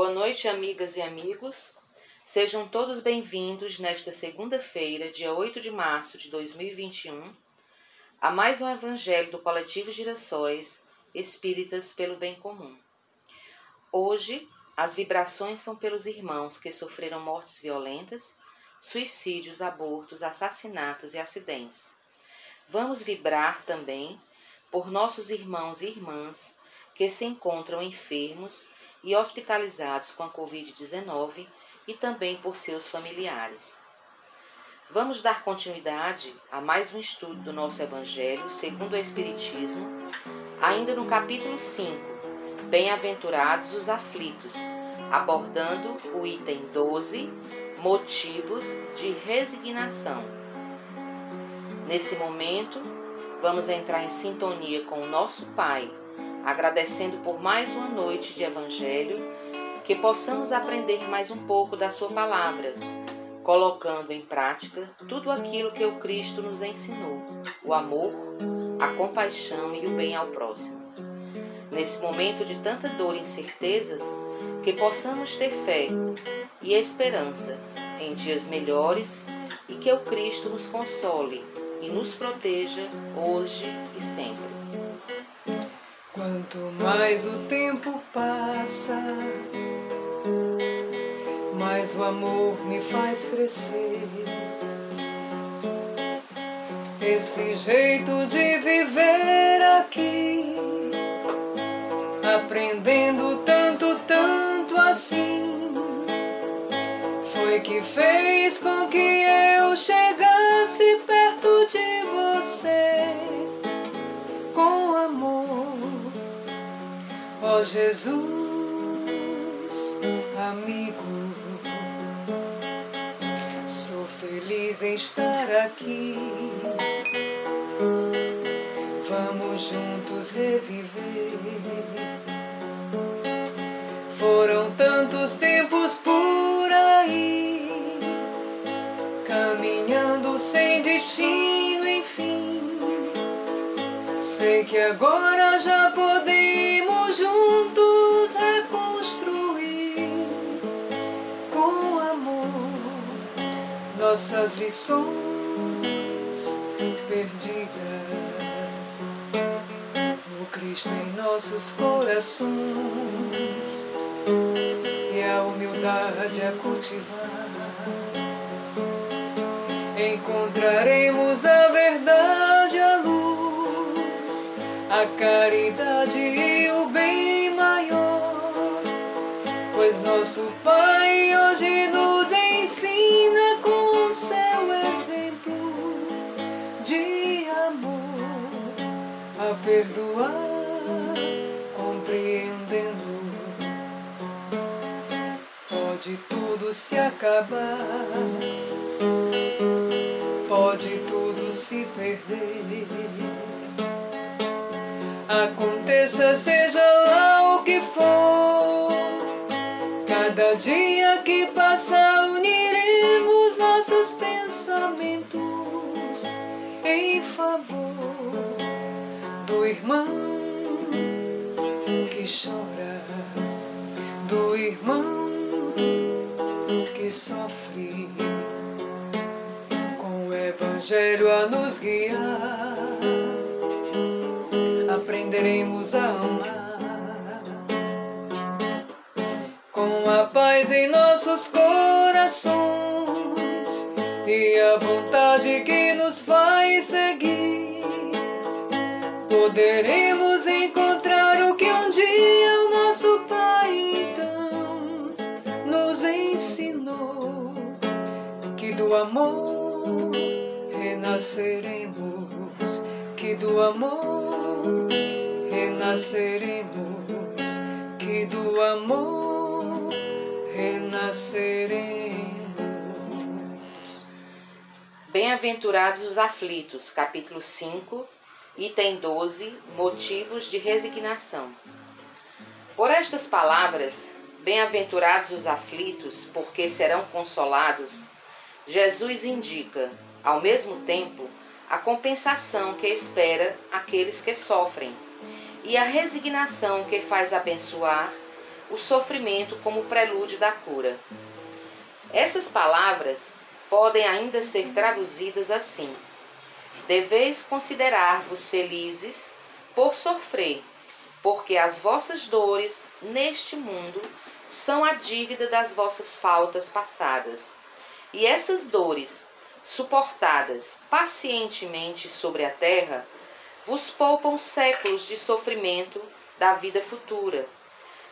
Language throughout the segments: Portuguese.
Boa noite, amigas e amigos. Sejam todos bem-vindos nesta segunda-feira, dia 8 de março de 2021, a mais um Evangelho do Coletivo Girassóis Espíritas pelo Bem Comum. Hoje, as vibrações são pelos irmãos que sofreram mortes violentas, suicídios, abortos, assassinatos e acidentes. Vamos vibrar também por nossos irmãos e irmãs que se encontram enfermos e hospitalizados com a Covid-19 e também por seus familiares. Vamos dar continuidade a mais um estudo do nosso Evangelho segundo o Espiritismo, ainda no capítulo 5, Bem-aventurados os aflitos, abordando o item 12, Motivos de resignação. Nesse momento, vamos entrar em sintonia com o nosso Pai agradecendo por mais uma noite de Evangelho, que possamos aprender mais um pouco da Sua palavra, colocando em prática tudo aquilo que o Cristo nos ensinou: o amor, a compaixão e o bem ao próximo. Nesse momento de tanta dor e incertezas, que possamos ter fé e esperança em dias melhores e que o Cristo nos console e nos proteja hoje e sempre. Quanto mais o tempo passa, mais o amor me faz crescer. Esse jeito de viver aqui, aprendendo tanto, tanto assim, foi que fez com que eu chegasse perto de você Ó Jesus, amigo, sou feliz em estar aqui. Vamos juntos reviver. Foram tantos tempos por aí, caminhando sem destino, enfim. Sei que agora já podemos juntos reconstruir com amor nossas lições perdidas. O Cristo em nossos corações e a humildade a cultivar. Encontraremos a verdade, a caridade e o bem maior. Pois nosso Pai hoje nos ensina com seu exemplo de amor a perdoar, compreendendo. Pode tudo se acabar, pode tudo se perder Aconteça, seja lá o que for, cada dia que passa uniremos nossos pensamentos em favor do irmão que chora, do irmão que sofre, com o Evangelho a nos guiar aprenderemos a amar. Com a paz em nossos corações e a vontade que nos faz seguir, poderemos encontrar o que um dia o nosso Pai então nos ensinou: que do amor renasceremos, que do amor renasceremos, que do amor renasceremos. Bem-aventurados os aflitos, capítulo 5, item 12, motivos de resignação. Por estas palavras, bem-aventurados os aflitos, porque serão consolados, Jesus indica, ao mesmo tempo, a compensação que espera aqueles que sofrem e a resignação que faz abençoar o sofrimento como prelúdio da cura. Essas palavras podem ainda ser traduzidas assim: Deveis considerar-vos felizes por sofrer, porque as vossas dores neste mundo são a dívida das vossas faltas passadas. E essas dores, suportadas pacientemente sobre a terra, vos poupam séculos de sofrimento da vida futura.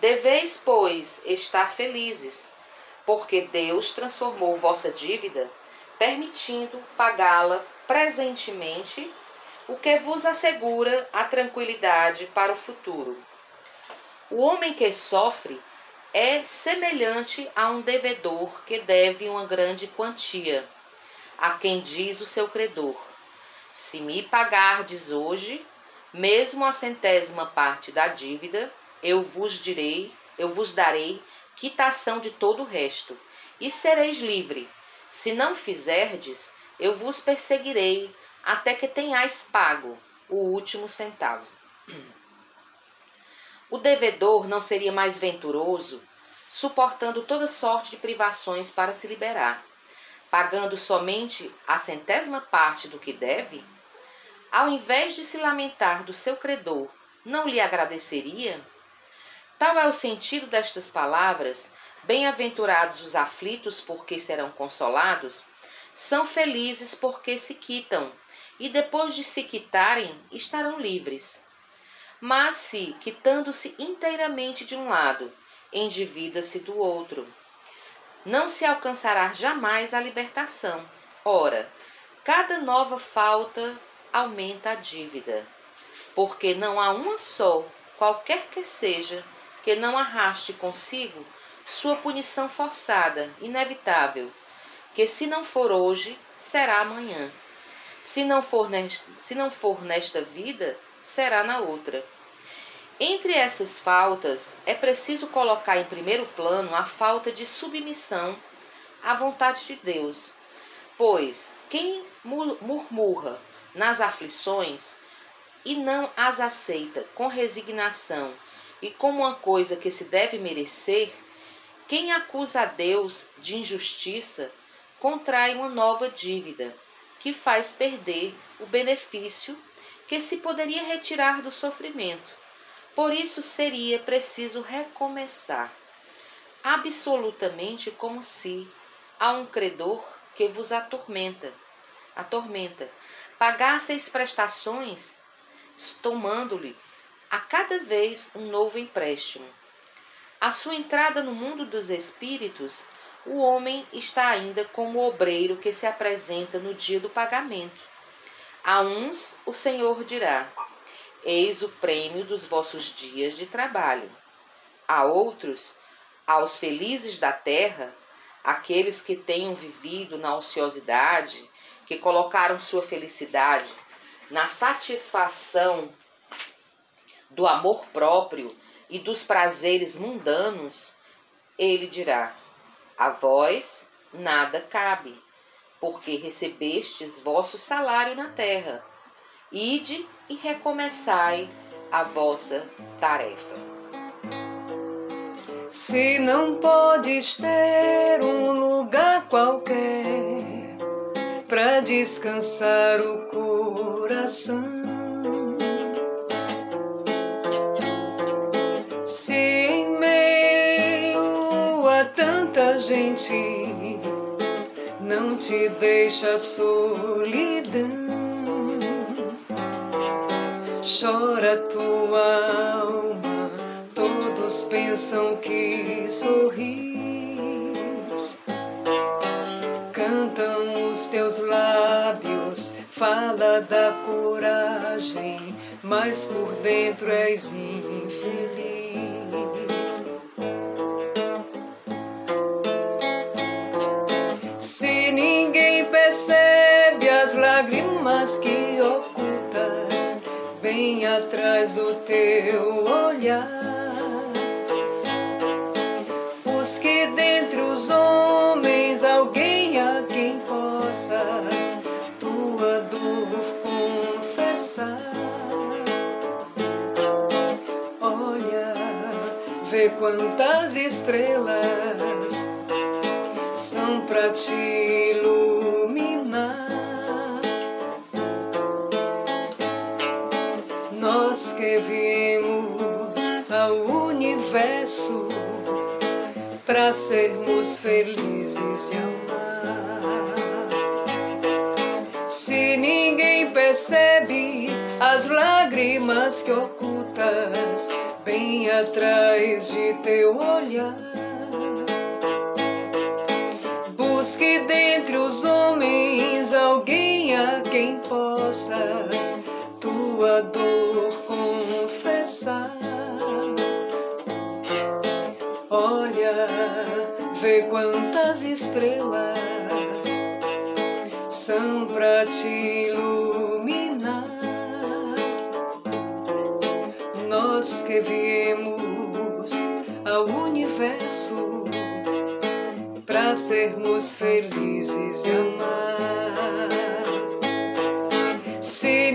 Deveis, pois, estar felizes, porque Deus transformou vossa dívida, permitindo pagá-la presentemente, o que vos assegura a tranquilidade para o futuro. O homem que sofre é semelhante a um devedor que deve uma grande quantia, a quem diz o seu credor: Se me pagardes hoje, mesmo a centésima parte da dívida, eu vos direi, eu vos darei quitação de todo o resto, e sereis livre. Se não fizerdes, eu vos perseguirei até que tenhais pago o último centavo. O devedor não seria mais venturoso, suportando toda sorte de privações para se liberar, pagando somente a centésima parte do que deve? Ao invés de se lamentar do seu credor, não lhe agradeceria? Tal é o sentido destas palavras: Bem-aventurados os aflitos, porque serão consolados são felizes porque se quitam, e depois de se quitarem, estarão livres. Mas se, quitando-se inteiramente de um lado, endivida-se do outro, não se alcançará jamais a libertação. Ora, cada nova falta aumenta a dívida, porque não há uma só, qualquer que seja, que não arraste consigo sua punição forçada, inevitável, que se não for hoje, será amanhã. Se não for nesta, se não for nesta vida, será na outra. Entre essas faltas, é preciso colocar em primeiro plano a falta de submissão à vontade de Deus, pois quem murmura nas aflições e não as aceita com resignação e como uma coisa que se deve merecer, quem acusa a Deus de injustiça contrai uma nova dívida, que faz perder o benefício que se poderia retirar do sofrimento. Por isso seria preciso recomeçar, absolutamente como se a um credor que vos atormenta, atormenta, pagasseis prestações, tomando-lhe a cada vez um novo empréstimo. A sua entrada no mundo dos espíritos o homem está ainda como o obreiro que se apresenta no dia do pagamento. A uns o Senhor dirá: Eis o prêmio dos vossos dias de trabalho. A outros, aos felizes da terra, aqueles que tenham vivido na ociosidade, que colocaram sua felicidade na satisfação do amor próprio e dos prazeres mundanos, ele dirá: a vós nada cabe, porque recebestes vosso salário na terra. Ide e recomeçai a vossa tarefa. Se não podes ter um lugar qualquer para descansar o coração, se tanta gente não te deixa solidão. Chora tua alma, todos pensam que sorris. Cantam os teus lábios, fala da coragem, mas por dentro és infeliz. Se ninguém percebe as lágrimas que bem atrás do teu olhar, busque dentre os homens alguém a quem possas tua dor confessar. Olha, vê quantas estrelas são para te iluminar. Nós que viemos ao universo para sermos felizes e amar. Se ninguém percebe as lágrimas que ocultas bem atrás de teu olhar. Busque dentre os homens alguém a quem possas tua dor confessar. Olha, vê quantas estrelas são pra te iluminar. Nós que viemos ao universo para sermos felizes e amar. Se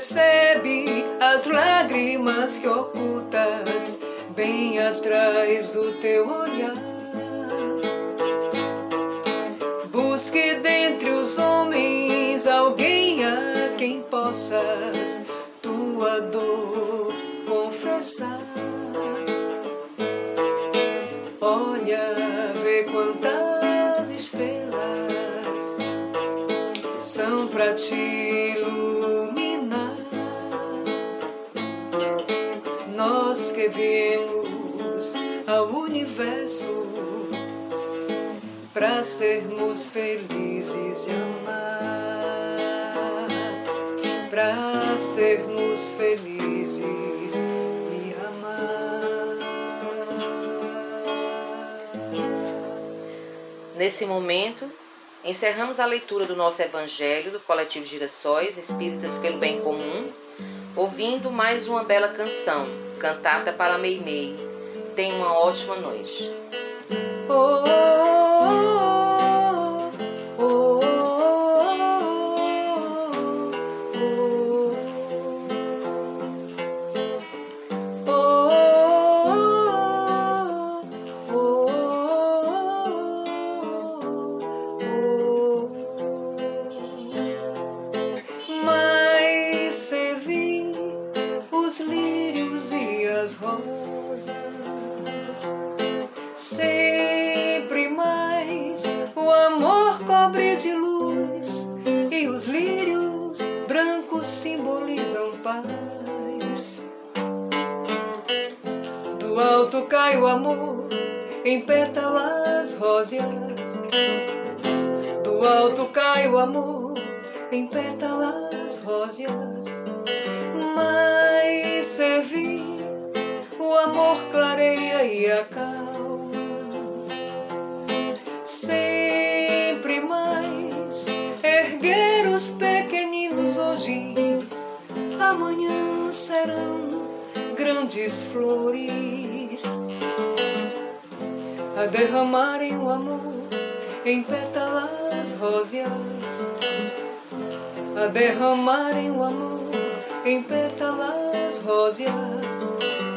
percebe as lágrimas que ocultas bem atrás do teu olhar. Busque dentre os homens alguém a quem possas tua dor confessar. Olha, vê quantas estrelas são para te iluminar. Que viemos ao universo para sermos felizes e amar, para sermos felizes e amar. Nesse momento, encerramos a leitura do nosso Evangelho do Coletivo Girassóis Espíritas pelo Bem Comum, ouvindo mais uma bela canção, cantada para Meimei. Tenha uma ótima noite. Oh, oh, cobre de luz e os lírios brancos simbolizam paz. Do alto cai o amor em pétalas róseas. Do alto cai o amor em pétalas róseas. Mas se o amor clareia e acalma. Sempre hoje, amanhã serão grandes flores. A derramarem o amor em pétalas róseas, a derramarem o amor em pétalas róseas.